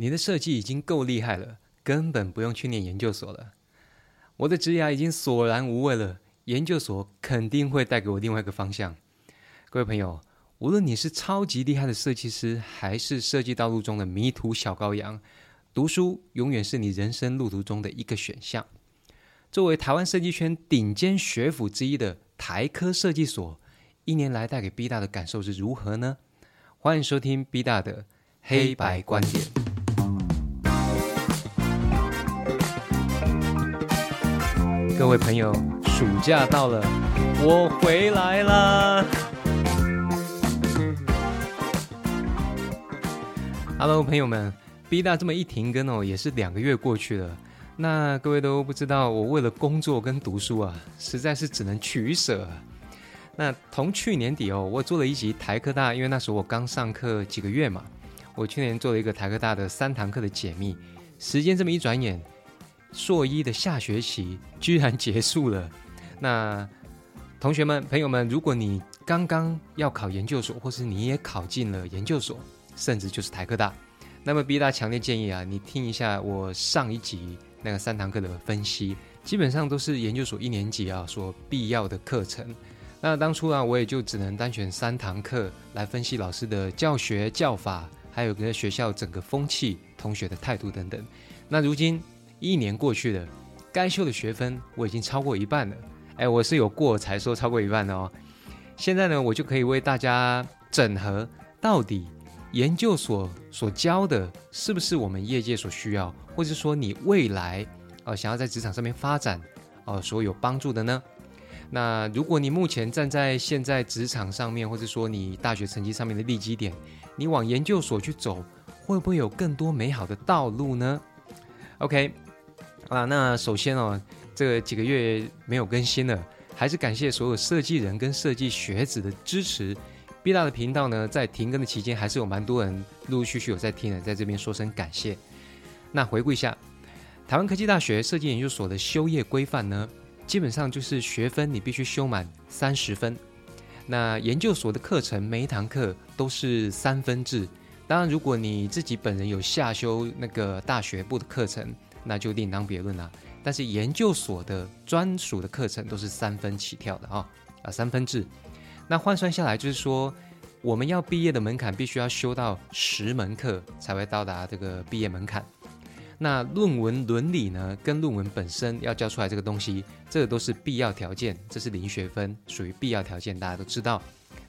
你的设计已经够厉害了，根本不用去念研究所了。我的职涯已经索然无味了，研究所肯定会带给我另外一个方向。各位朋友，无论你是超级厉害的设计师，还是设计道路中的迷途小羔羊，读书永远是你人生路途中的一个选项。作为台湾设计圈顶尖学府之一的台科设计所，一年来带给 B 大的感受是如何呢？欢迎收听 B 大的黑白观点。各位朋友，暑假到了，我回来啦！Hello，朋友们，B 大这么一停更哦，也是两个月过去了。那各位都不知道，我为了工作跟读书啊，实在是只能取舍。那同去年底哦，我做了一集台科大，因为那时候我刚上课几个月嘛，我去年做了一个台科大的三堂课的解密。时间这么一转眼。硕一的下学期居然结束了，那同学们、朋友们，如果你刚刚要考研究所，或是你也考进了研究所，甚至就是台科大，那么 B 大强烈建议啊，你听一下我上一集那个三堂课的分析，基本上都是研究所一年级啊所必要的课程。那当初啊，我也就只能单选三堂课来分析老师的教学教法，还有个学校整个风气、同学的态度等等。那如今。一年过去了，该修的学分我已经超过一半了。哎，我是有过才说超过一半的哦。现在呢，我就可以为大家整合到底研究所所教的是不是我们业界所需要，或者说你未来呃想要在职场上面发展哦所有帮助的呢？那如果你目前站在现在职场上面，或者说你大学成绩上面的利基点，你往研究所去走，会不会有更多美好的道路呢？OK。啊，那首先哦，这几个月没有更新了，还是感谢所有设计人跟设计学子的支持。B 大的频道呢，在停更的期间，还是有蛮多人陆陆续续有在听的，在这边说声感谢。那回顾一下，台湾科技大学设计研究所的修业规范呢，基本上就是学分你必须修满三十分。那研究所的课程每一堂课都是三分制，当然如果你自己本人有下修那个大学部的课程。那就另当别论了。但是研究所的专属的课程都是三分起跳的啊啊三分制。那换算下来就是说，我们要毕业的门槛必须要修到十门课才会到达这个毕业门槛。那论文伦理呢，跟论文本身要交出来这个东西，这个都是必要条件，这是零学分，属于必要条件，大家都知道。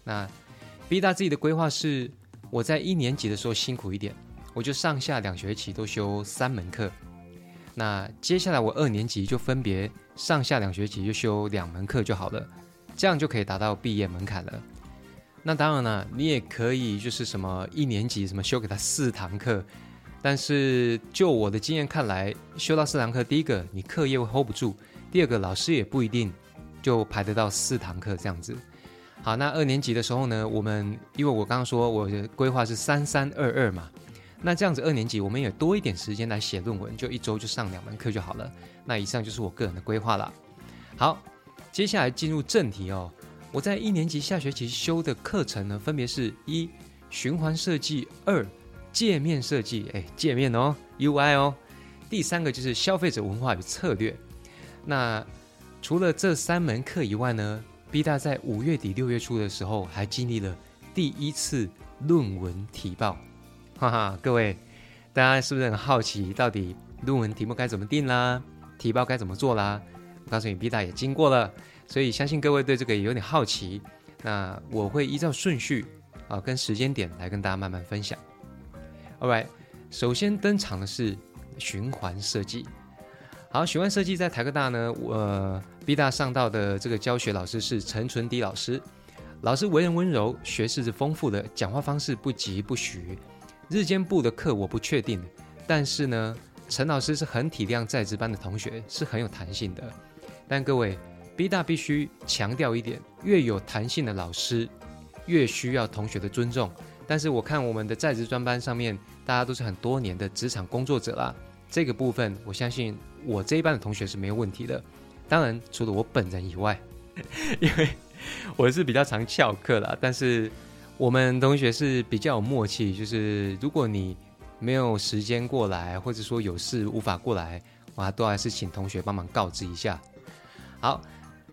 那 B 大自己的规划是，我在一年级的时候辛苦一点，我就上下两学期都修三门课。那接下来我二年级就分别上下两学期就修两门课就好了，这样就可以达到毕业门槛了。那当然了，你也可以就是什么一年级什么修给他四堂课，但是就我的经验看来，修到四堂课，第一个你课业会 hold 不住，第二个老师也不一定就排得到四堂课这样子。好，那二年级的时候呢，我们因为我刚刚说我的规划是三三二二嘛。那这样子，二年级我们也多一点时间来写论文，就一周就上两门课就好了。那以上就是我个人的规划了。好，接下来进入正题哦。我在一年级下学期修的课程呢，分别是一循环设计，二界面设计，哎，界面哦，UI 哦。第三个就是消费者文化与策略。那除了这三门课以外呢，B 大在五月底六月初的时候，还经历了第一次论文提报。哈哈，各位，大家是不是很好奇，到底论文题目该怎么定啦？提报该怎么做啦？我告诉你，B 大也经过了，所以相信各位对这个也有点好奇。那我会依照顺序啊，跟时间点来跟大家慢慢分享。All right，首先登场的是循环设计。好，循环设计在台科大呢，我 B 大上到的这个教学老师是陈纯迪老师。老师为人温柔，学识是丰富的，讲话方式不急不徐。日间部的课我不确定，但是呢，陈老师是很体谅在职班的同学，是很有弹性的。但各位，B 大必须强调一点：越有弹性的老师，越需要同学的尊重。但是我看我们的在职专班上面，大家都是很多年的职场工作者啦，这个部分我相信我这一班的同学是没有问题的。当然，除了我本人以外，因为我是比较常翘课啦，但是。我们同学是比较有默契，就是如果你没有时间过来，或者说有事无法过来，哇，都还是请同学帮忙告知一下。好，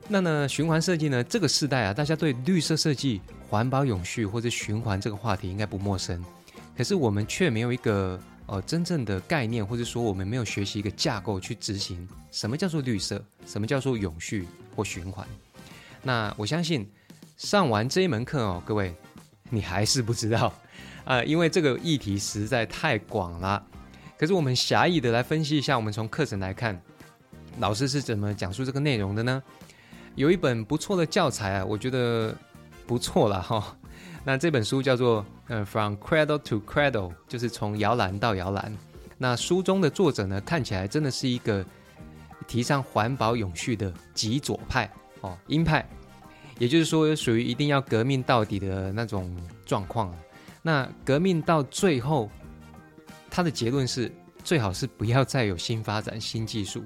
那呢，循环设计呢，这个时代啊，大家对绿色设计、环保永续或者循环这个话题应该不陌生，可是我们却没有一个呃真正的概念，或者说我们没有学习一个架构去执行什么叫做绿色，什么叫做永续或循环。那我相信上完这一门课哦，各位你还是不知道。啊，因为这个议题实在太广了，可是我们狭义的来分析一下，我们从课程来看，老师是怎么讲述这个内容的呢？有一本不错的教材啊，我觉得不错了哈。那这本书叫做《呃，From Cradle to Cradle》，就是从摇篮到摇篮。那书中的作者呢，看起来真的是一个提倡环保永续的极左派哦，鹰派，也就是说，属于一定要革命到底的那种状况。那革命到最后，他的结论是最好是不要再有新发展、新技术，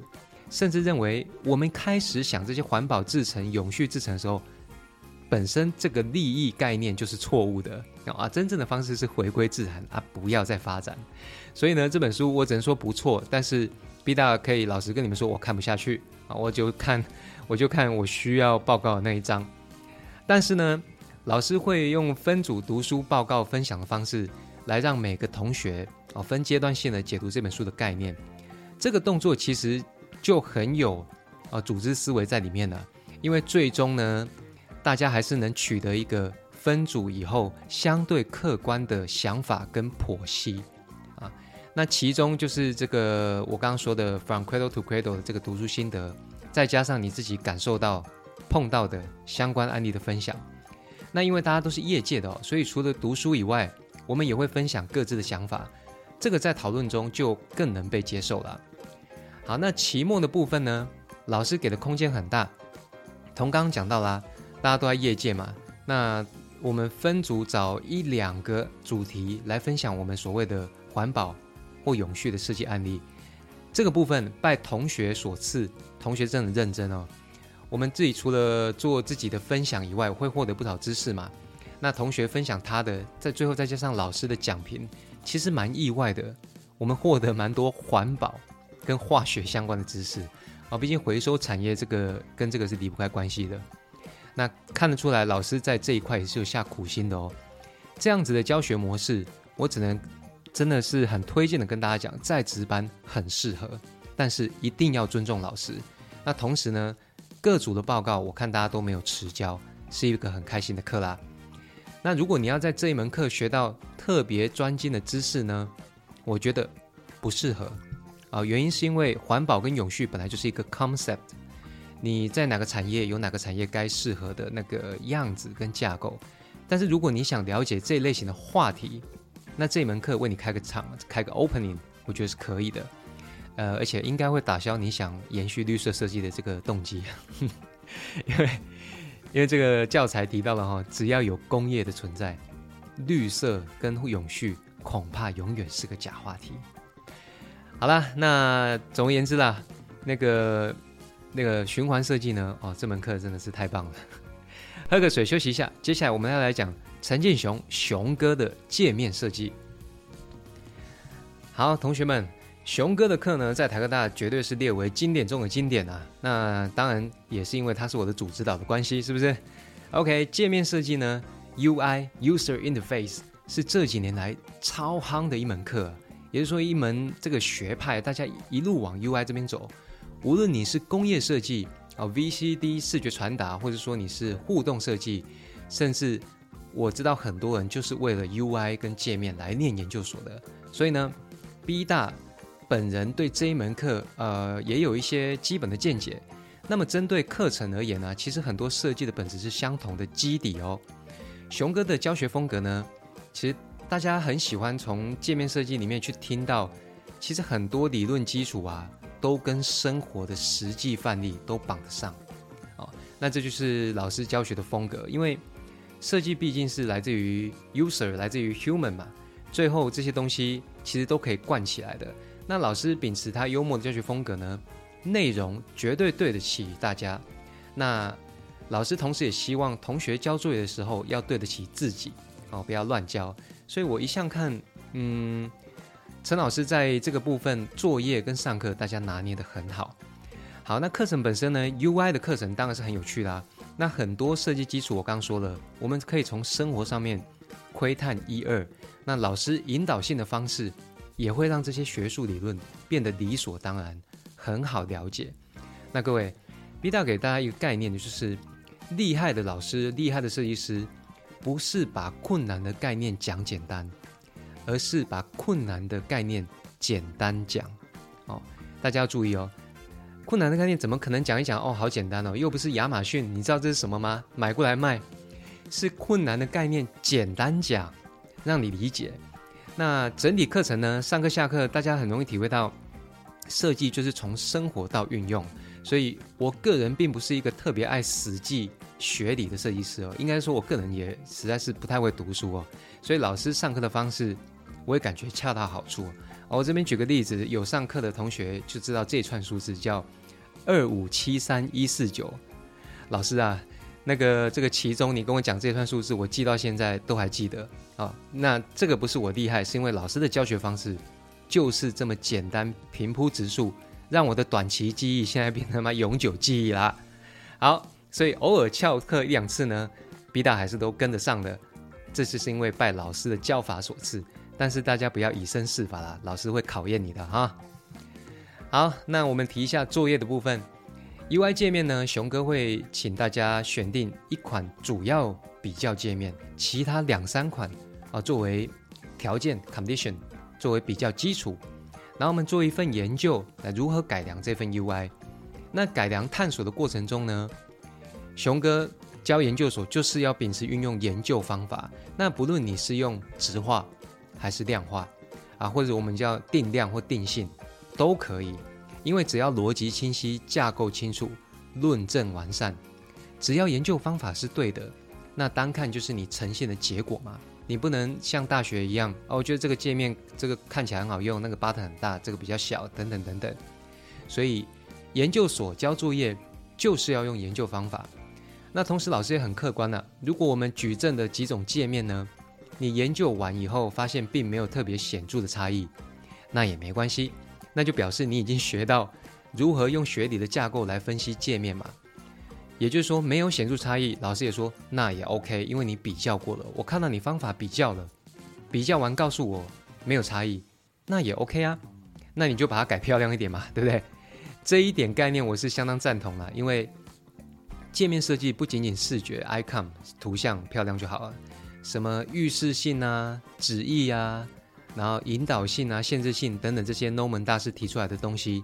甚至认为我们开始想这些环保制成、永续制成的时候，本身这个利益概念就是错误的啊！真正的方式是回归自然啊，不要再发展。所以呢，这本书我只能说不错，但是 B 大可以老实跟你们说，我看不下去啊！我就看，我就看我需要报告的那一章，但是呢。老师会用分组读书报告分享的方式，来让每个同学哦分阶段性的解读这本书的概念。这个动作其实就很有啊组织思维在里面了，因为最终呢，大家还是能取得一个分组以后相对客观的想法跟剖析啊。那其中就是这个我刚刚说的 From Cradle to Cradle 的这个读书心得，再加上你自己感受到碰到的相关案例的分享。那因为大家都是业界的哦，所以除了读书以外，我们也会分享各自的想法，这个在讨论中就更能被接受了。好，那期末的部分呢，老师给的空间很大。同刚刚讲到啦，大家都在业界嘛，那我们分组找一两个主题来分享我们所谓的环保或永续的设计案例。这个部分拜同学所赐，同学真的认真哦。我们自己除了做自己的分享以外，会获得不少知识嘛？那同学分享他的，在最后再加上老师的讲评，其实蛮意外的。我们获得蛮多环保跟化学相关的知识啊，毕竟回收产业这个跟这个是离不开关系的。那看得出来，老师在这一块也是有下苦心的哦。这样子的教学模式，我只能真的是很推荐的跟大家讲，在职班很适合，但是一定要尊重老师。那同时呢？各组的报告，我看大家都没有迟交，是一个很开心的课啦。那如果你要在这一门课学到特别专精的知识呢，我觉得不适合啊。原因是因为环保跟永续本来就是一个 concept，你在哪个产业有哪个产业该适合的那个样子跟架构。但是如果你想了解这一类型的话题，那这一门课为你开个场，开个 opening，我觉得是可以的。呃，而且应该会打消你想延续绿色设计的这个动机，因 为因为这个教材提到了哈，只要有工业的存在，绿色跟永续恐怕永远是个假话题。好了，那总而言之啦，那个那个循环设计呢，哦，这门课真的是太棒了。喝个水休息一下，接下来我们要来讲陈建雄熊哥的界面设计。好，同学们。熊哥的课呢，在台科大绝对是列为经典中的经典啊！那当然也是因为他是我的主指导的关系，是不是？OK，界面设计呢，UI User Interface 是这几年来超夯的一门课，也就是说一门这个学派，大家一路往 UI 这边走。无论你是工业设计啊，VCD 视觉传达，或者说你是互动设计，甚至我知道很多人就是为了 UI 跟界面来念研究所的。所以呢，B 大。本人对这一门课，呃，也有一些基本的见解。那么针对课程而言呢，其实很多设计的本质是相同的基底哦。熊哥的教学风格呢，其实大家很喜欢从界面设计里面去听到，其实很多理论基础啊，都跟生活的实际范例都绑得上。哦，那这就是老师教学的风格，因为设计毕竟是来自于 user，来自于 human 嘛，最后这些东西其实都可以灌起来的。那老师秉持他幽默的教学风格呢，内容绝对对得起大家。那老师同时也希望同学交作业的时候要对得起自己，哦，不要乱交。所以我一向看，嗯，陈老师在这个部分作业跟上课，大家拿捏的很好。好，那课程本身呢？UI 的课程当然是很有趣啦。那很多设计基础我刚说了，我们可以从生活上面窥探一二。那老师引导性的方式，也会让这些学术理论变得理所当然，很好了解。那各位，B 大给大家一个概念，就是厉害的老师、厉害的设计师，不是把困难的概念讲简单，而是把困难的概念简单讲。哦，大家要注意哦。困难的概念怎么可能讲一讲哦？好简单哦，又不是亚马逊，你知道这是什么吗？买过来卖，是困难的概念，简单讲，让你理解。那整体课程呢？上课下课，大家很容易体会到，设计就是从生活到运用。所以我个人并不是一个特别爱死记学理的设计师哦，应该说我个人也实在是不太会读书哦。所以老师上课的方式，我也感觉恰到好处。我这边举个例子，有上课的同学就知道这串数字叫二五七三一四九。老师啊，那个这个其中你跟我讲这串数字，我记到现在都还记得啊。那这个不是我厉害，是因为老师的教学方式就是这么简单平铺直述，让我的短期记忆现在变成妈永久记忆啦。好，所以偶尔翘课一两次呢，B 大还是都跟得上的。这次是因为拜老师的教法所赐。但是大家不要以身试法啦，老师会考验你的哈。好，那我们提一下作业的部分。UI 界面呢，熊哥会请大家选定一款主要比较界面，其他两三款啊作为条件 condition，作为比较基础。然后我们做一份研究，来如何改良这份 UI。那改良探索的过程中呢，熊哥教研究所就是要秉持运用研究方法。那不论你是用直化。还是量化，啊，或者我们叫定量或定性，都可以，因为只要逻辑清晰、架构清楚、论证完善，只要研究方法是对的，那单看就是你呈现的结果嘛。你不能像大学一样，哦，我觉得这个界面这个看起来很好用，那个 button 很大，这个比较小，等等等等。所以研究所交作业就是要用研究方法。那同时老师也很客观了，如果我们举证的几种界面呢？你研究完以后发现并没有特别显著的差异，那也没关系，那就表示你已经学到如何用学理的架构来分析界面嘛。也就是说没有显著差异，老师也说那也 OK，因为你比较过了，我看到你方法比较了，比较完告诉我没有差异，那也 OK 啊，那你就把它改漂亮一点嘛，对不对？这一点概念我是相当赞同了，因为界面设计不仅仅视觉 icon 图像漂亮就好了。什么预示性啊、旨意啊，然后引导性啊、限制性等等这些 No 门大师提出来的东西，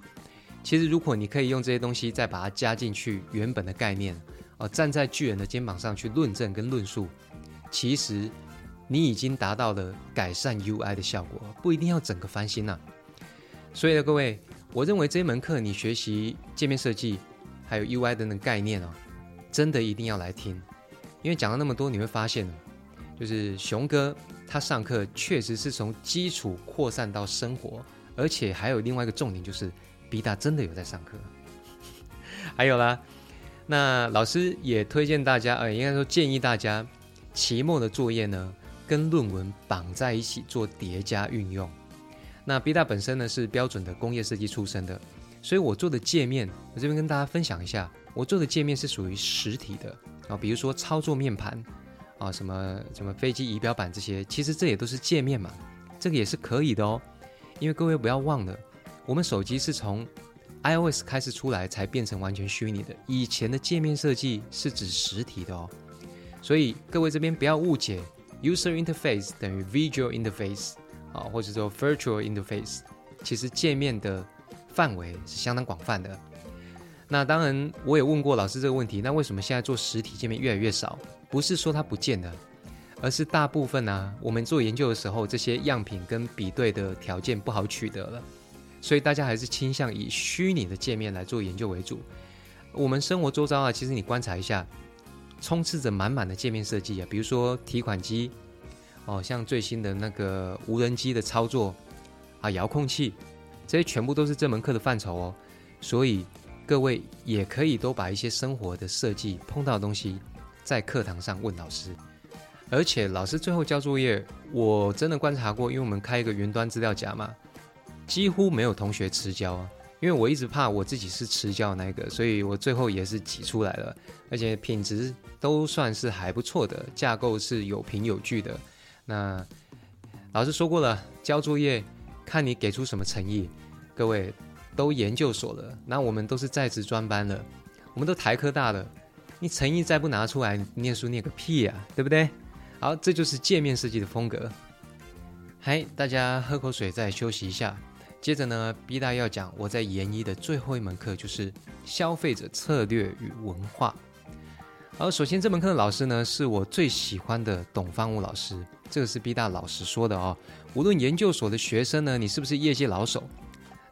其实如果你可以用这些东西再把它加进去原本的概念，哦，站在巨人的肩膀上去论证跟论述，其实你已经达到了改善 UI 的效果，不一定要整个翻新呐。所以呢，各位，我认为这门课你学习界面设计还有 UI 等等概念哦，真的一定要来听，因为讲了那么多，你会发现。就是熊哥，他上课确实是从基础扩散到生活，而且还有另外一个重点，就是比达真的有在上课。还有啦，那老师也推荐大家，呃，应该说建议大家，期末的作业呢，跟论文绑在一起做叠加运用。那 B 大本身呢是标准的工业设计出身的，所以我做的界面，我这边跟大家分享一下，我做的界面是属于实体的啊，比如说操作面盘。啊，什么什么飞机仪表板这些，其实这也都是界面嘛，这个也是可以的哦。因为各位不要忘了，我们手机是从 iOS 开始出来才变成完全虚拟的，以前的界面设计是指实体的哦。所以各位这边不要误解，user interface 等于 visual interface 啊，或者说 virtual interface，其实界面的范围是相当广泛的。那当然，我也问过老师这个问题，那为什么现在做实体界面越来越少？不是说它不见了，而是大部分呢，我们做研究的时候，这些样品跟比对的条件不好取得了，所以大家还是倾向以虚拟的界面来做研究为主。我们生活周遭啊，其实你观察一下，充斥着满满的界面设计啊，比如说提款机，哦，像最新的那个无人机的操作啊，遥控器，这些全部都是这门课的范畴哦。所以各位也可以都把一些生活的设计碰到的东西。在课堂上问老师，而且老师最后交作业，我真的观察过，因为我们开一个云端资料夹嘛，几乎没有同学迟交啊。因为我一直怕我自己是迟交那个，所以我最后也是挤出来了，而且品质都算是还不错的，架构是有凭有据的。那老师说过了，交作业看你给出什么诚意。各位都研究所了，那我们都是在职专班了，我们都台科大了，你诚意再不拿出来，念书念个屁呀，对不对？好，这就是界面设计的风格。嗨，大家喝口水再休息一下。接着呢，B 大要讲我在研一的最后一门课，就是消费者策略与文化。好，首先这门课的老师呢，是我最喜欢的董方武老师。这个是 B 大老师说的哦。无论研究所的学生呢，你是不是业界老手，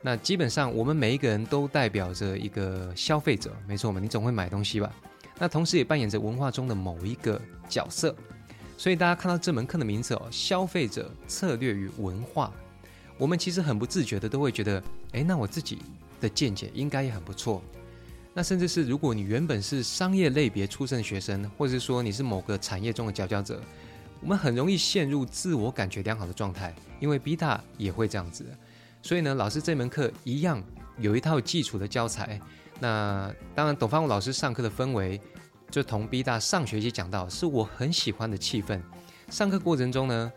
那基本上我们每一个人都代表着一个消费者，没错嘛？你总会买东西吧？那同时也扮演着文化中的某一个角色。所以大家看到这门课的名字哦，消费者策略与文化。我们其实很不自觉的都会觉得，哎，那我自己的见解应该也很不错。那甚至是如果你原本是商业类别出身的学生，或者是说你是某个产业中的佼佼者，我们很容易陷入自我感觉良好的状态，因为 B 大也会这样子。所以呢，老师这门课一样有一套基础的教材。那当然，董方武老师上课的氛围，就同 B 大上学期讲到，是我很喜欢的气氛。上课过程中呢。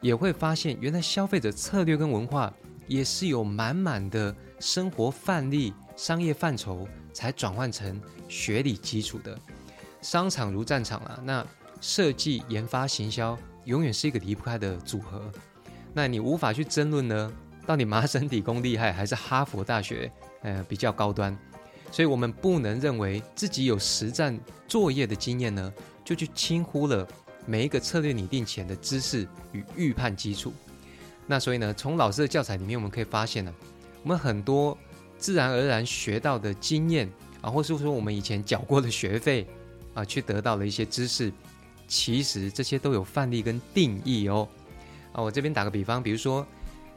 也会发现，原来消费者策略跟文化也是有满满的生活范例、商业范畴，才转换成学理基础的。商场如战场啊，那设计、研发、行销永远是一个离不开的组合。那你无法去争论呢，到底麻省理工厉害还是哈佛大学，呃，比较高端。所以我们不能认为自己有实战作业的经验呢，就去轻忽了。每一个策略拟定前的知识与预判基础，那所以呢，从老师的教材里面，我们可以发现呢，我们很多自然而然学到的经验啊，或是说我们以前缴过的学费啊，去得到了一些知识，其实这些都有范例跟定义哦。啊，我这边打个比方，比如说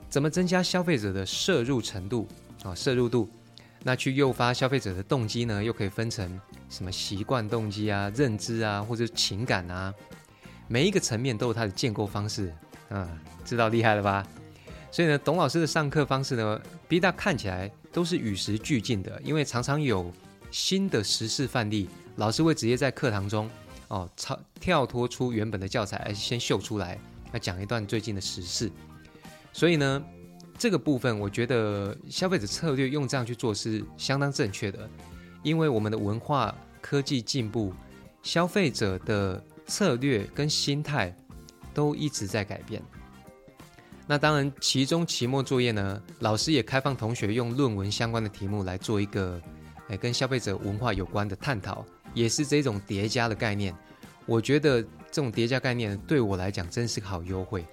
怎么增加消费者的摄入程度啊，摄入度，那去诱发消费者的动机呢，又可以分成什么习惯动机啊、认知啊，或者情感啊。每一个层面都有它的建构方式，嗯，知道厉害了吧？所以呢，董老师的上课方式呢，B 大看起来都是与时俱进的，因为常常有新的实事范例，老师会直接在课堂中哦，超跳脱出原本的教材，而先秀出来，来讲一段最近的时事。所以呢，这个部分我觉得消费者策略用这样去做是相当正确的，因为我们的文化科技进步，消费者的。策略跟心态都一直在改变。那当然，其中期末作业呢，老师也开放同学用论文相关的题目来做一个，哎，跟消费者文化有关的探讨，也是这种叠加的概念。我觉得这种叠加概念对我来讲真是个好优惠，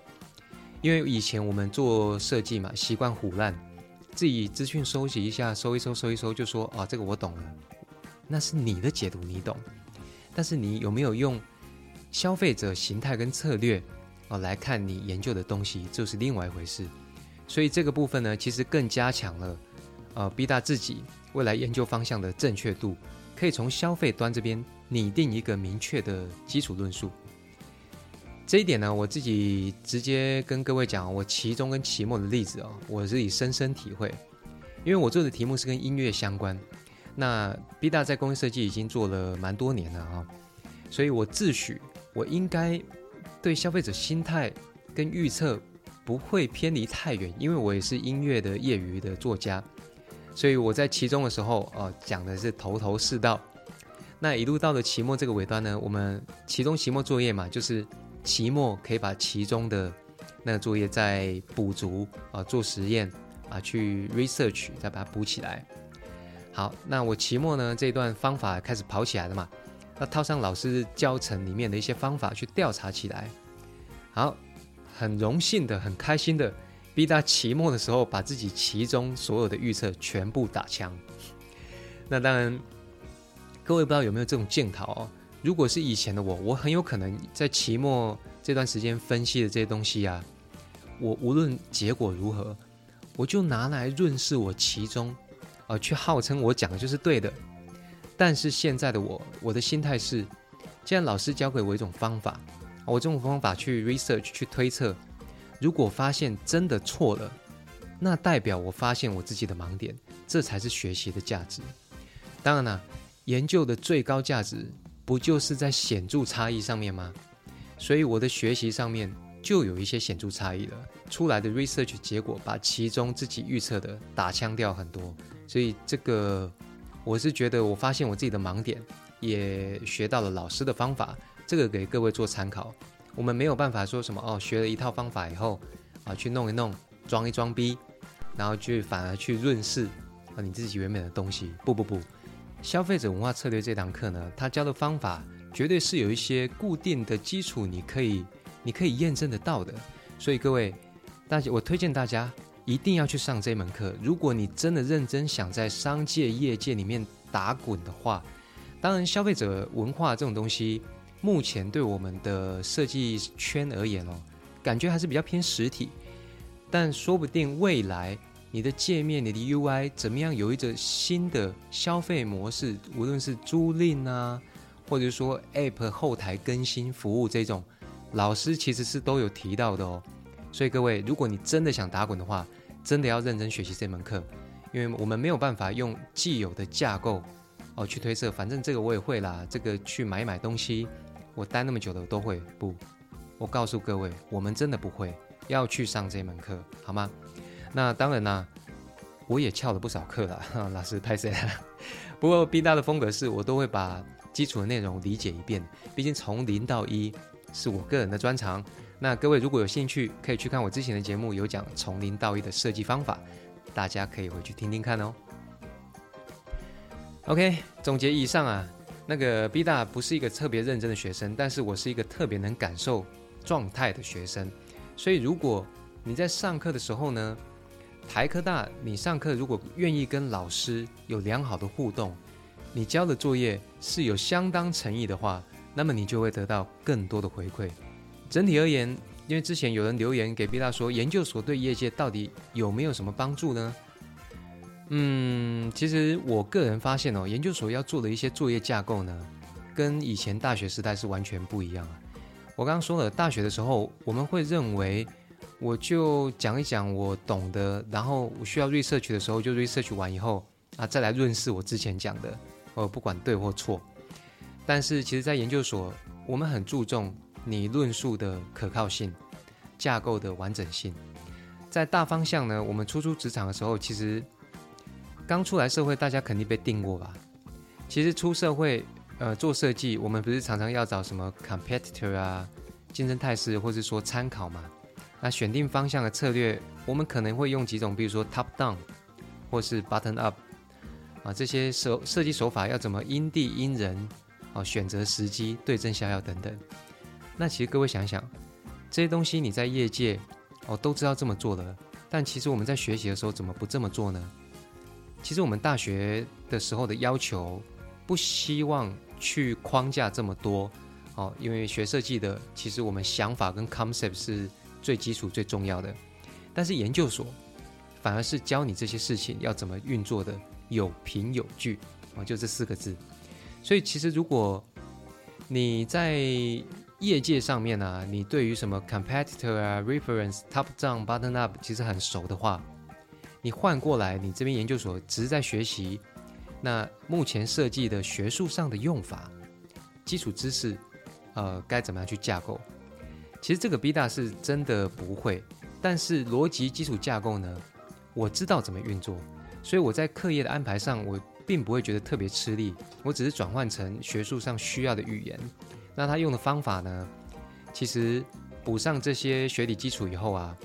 因为以前我们做设计嘛，习惯胡乱，自己资讯收集一下，搜一搜，搜一搜，就说啊，这个我懂了，那是你的解读，你懂。但是你有没有用？消费者形态跟策略，哦，来看你研究的东西，就是另外一回事。所以这个部分呢，其实更加强了，呃，B 大自己未来研究方向的正确度，可以从消费端这边拟定一个明确的基础论述。这一点呢，我自己直接跟各位讲，我期中跟期末的例子哦，我自己深深体会，因为我做的题目是跟音乐相关。那 B 大在工业设计已经做了蛮多年了啊，所以我自诩。我应该对消费者心态跟预测不会偏离太远，因为我也是音乐的业余的作家，所以我在期中的时候，哦，讲的是头头是道。那一路到了期末这个尾端呢，我们期中期末作业嘛，就是期末可以把其中的那个作业再补足啊，做实验啊，去 research 再把它补起来。好，那我期末呢这一段方法开始跑起来了嘛。那套上老师教程里面的一些方法去调查起来，好，很荣幸的、很开心的，逼他期末的时候把自己其中所有的预测全部打枪。那当然，各位不知道有没有这种镜头哦？如果是以前的我，我很有可能在期末这段时间分析的这些东西啊，我无论结果如何，我就拿来润饰我其中，呃，去号称我讲的就是对的。但是现在的我，我的心态是，既然老师教给我一种方法，我这种方法去 research 去推测，如果发现真的错了，那代表我发现我自己的盲点，这才是学习的价值。当然了，研究的最高价值不就是在显著差异上面吗？所以我的学习上面就有一些显著差异了。出来的 research 结果把其中自己预测的打枪掉很多，所以这个我是觉得我发现我自己的盲点，也学到了老师的方法，这个给各位做参考。我们没有办法说什么哦，学了一套方法以后啊，去弄一弄，装一装逼，然后去反而去润饰啊你自己原本的东西。不不不，消费者文化策略这堂课呢，他教的方法绝对是有一些固定的基础，你可以你可以验证得到的。所以各位。大家，我推荐大家一定要去上这门课。如果你真的认真想在商界、业界里面打滚的话，当然，消费者文化这种东西，目前对我们的设计圈而言哦，感觉还是比较偏实体。但说不定未来你的界面、你的 UI 怎么样，有一个新的消费模式，无论是租赁啊，或者说 App 后台更新服务这种，老师其实是都有提到的哦。所以各位，如果你真的想打滚的话，真的要认真学习这门课，因为我们没有办法用既有的架构哦去推测。反正这个我也会啦，这个去买买东西，我待那么久的都会。不，我告诉各位，我们真的不会，要去上这门课，好吗？那当然啦，我也翘了不少课 了，老师拍谁？不过 B 大的风格是我都会把基础的内容理解一遍，毕竟从零到一是我个人的专长。那各位如果有兴趣，可以去看我之前的节目，有讲从零到一的设计方法，大家可以回去听听看哦。OK，总结以上啊，那个 B 大不是一个特别认真的学生，但是我是一个特别能感受状态的学生。所以如果你在上课的时候呢，台科大你上课如果愿意跟老师有良好的互动，你交的作业是有相当诚意的话，那么你就会得到更多的回馈。整体而言，因为之前有人留言给毕大说，研究所对业界到底有没有什么帮助呢？嗯，其实我个人发现哦，研究所要做的一些作业架构呢，跟以前大学时代是完全不一样啊。我刚刚说了，大学的时候我们会认为，我就讲一讲我懂的，然后我需要 research 的时候就 research 完以后啊，再来论述我之前讲的，呃，不管对或错。但是其实，在研究所，我们很注重。你论述的可靠性、架构的完整性，在大方向呢？我们初出职场的时候，其实刚出来社会，大家肯定被定过吧？其实出社会，呃，做设计，我们不是常常要找什么 competitor 啊、竞争态势，或是说参考嘛？那选定方向的策略，我们可能会用几种，比如说 top down，或是 button up，啊，这些手设计手法要怎么因地因人，哦，选择时机、对症下药等等。那其实各位想想，这些东西你在业界哦都知道这么做了，但其实我们在学习的时候怎么不这么做呢？其实我们大学的时候的要求不希望去框架这么多哦，因为学设计的其实我们想法跟 concept 是最基础最重要的，但是研究所反而是教你这些事情要怎么运作的有凭有据哦，就这四个字。所以其实如果你在业界上面呢，你对于什么 competitor 啊、reference、top down、button up 其实很熟的话，你换过来，你这边研究所只是在学习，那目前设计的学术上的用法、基础知识，呃，该怎么样去架构？其实这个 B 大是真的不会，但是逻辑基础架构呢，我知道怎么运作，所以我在课业的安排上，我并不会觉得特别吃力，我只是转换成学术上需要的语言。那他用的方法呢？其实补上这些学理基础以后啊，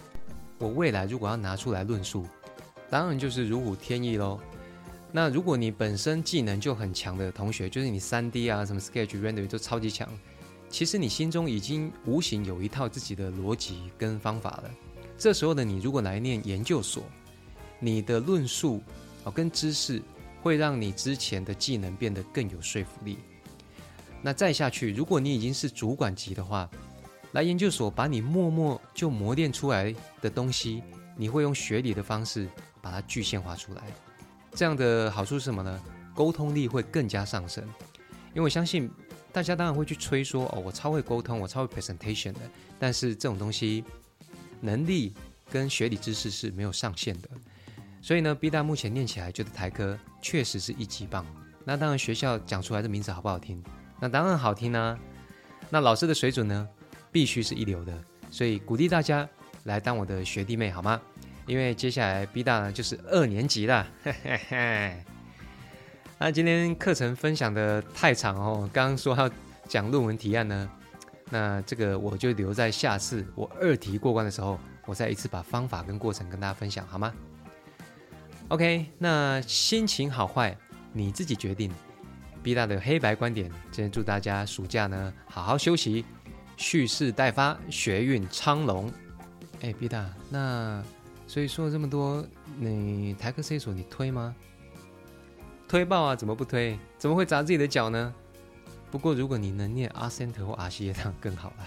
我未来如果要拿出来论述，当然就是如虎添翼喽。那如果你本身技能就很强的同学，就是你三 D 啊、什么 Sketch、Render 都超级强，其实你心中已经无形有一套自己的逻辑跟方法了。这时候的你如果来念研究所，你的论述哦跟知识会让你之前的技能变得更有说服力。那再下去，如果你已经是主管级的话，来研究所把你默默就磨练出来的东西，你会用学理的方式把它具现化出来。这样的好处是什么呢？沟通力会更加上升。因为我相信大家当然会去吹说哦，我超会沟通，我超会 presentation 的。但是这种东西能力跟学理知识是没有上限的。所以呢，B 大目前念起来觉得台科确实是一级棒。那当然，学校讲出来的名字好不好听？那当然好听啊。那老师的水准呢，必须是一流的。所以鼓励大家来当我的学弟妹好吗？因为接下来 B 大呢就是二年级了。那今天课程分享的太长哦，刚刚说要讲论文提案呢，那这个我就留在下次我二题过关的时候，我再一次把方法跟过程跟大家分享好吗？OK，那心情好坏你自己决定。B 大的黑白观点，今天祝大家暑假呢好好休息，蓄势待发，学运昌隆。哎，B 大，那所以说了这么多，你台科 C 所你推吗？推爆啊！怎么不推？怎么会砸自己的脚呢？不过如果你能念阿森特或阿西耶，那更好了。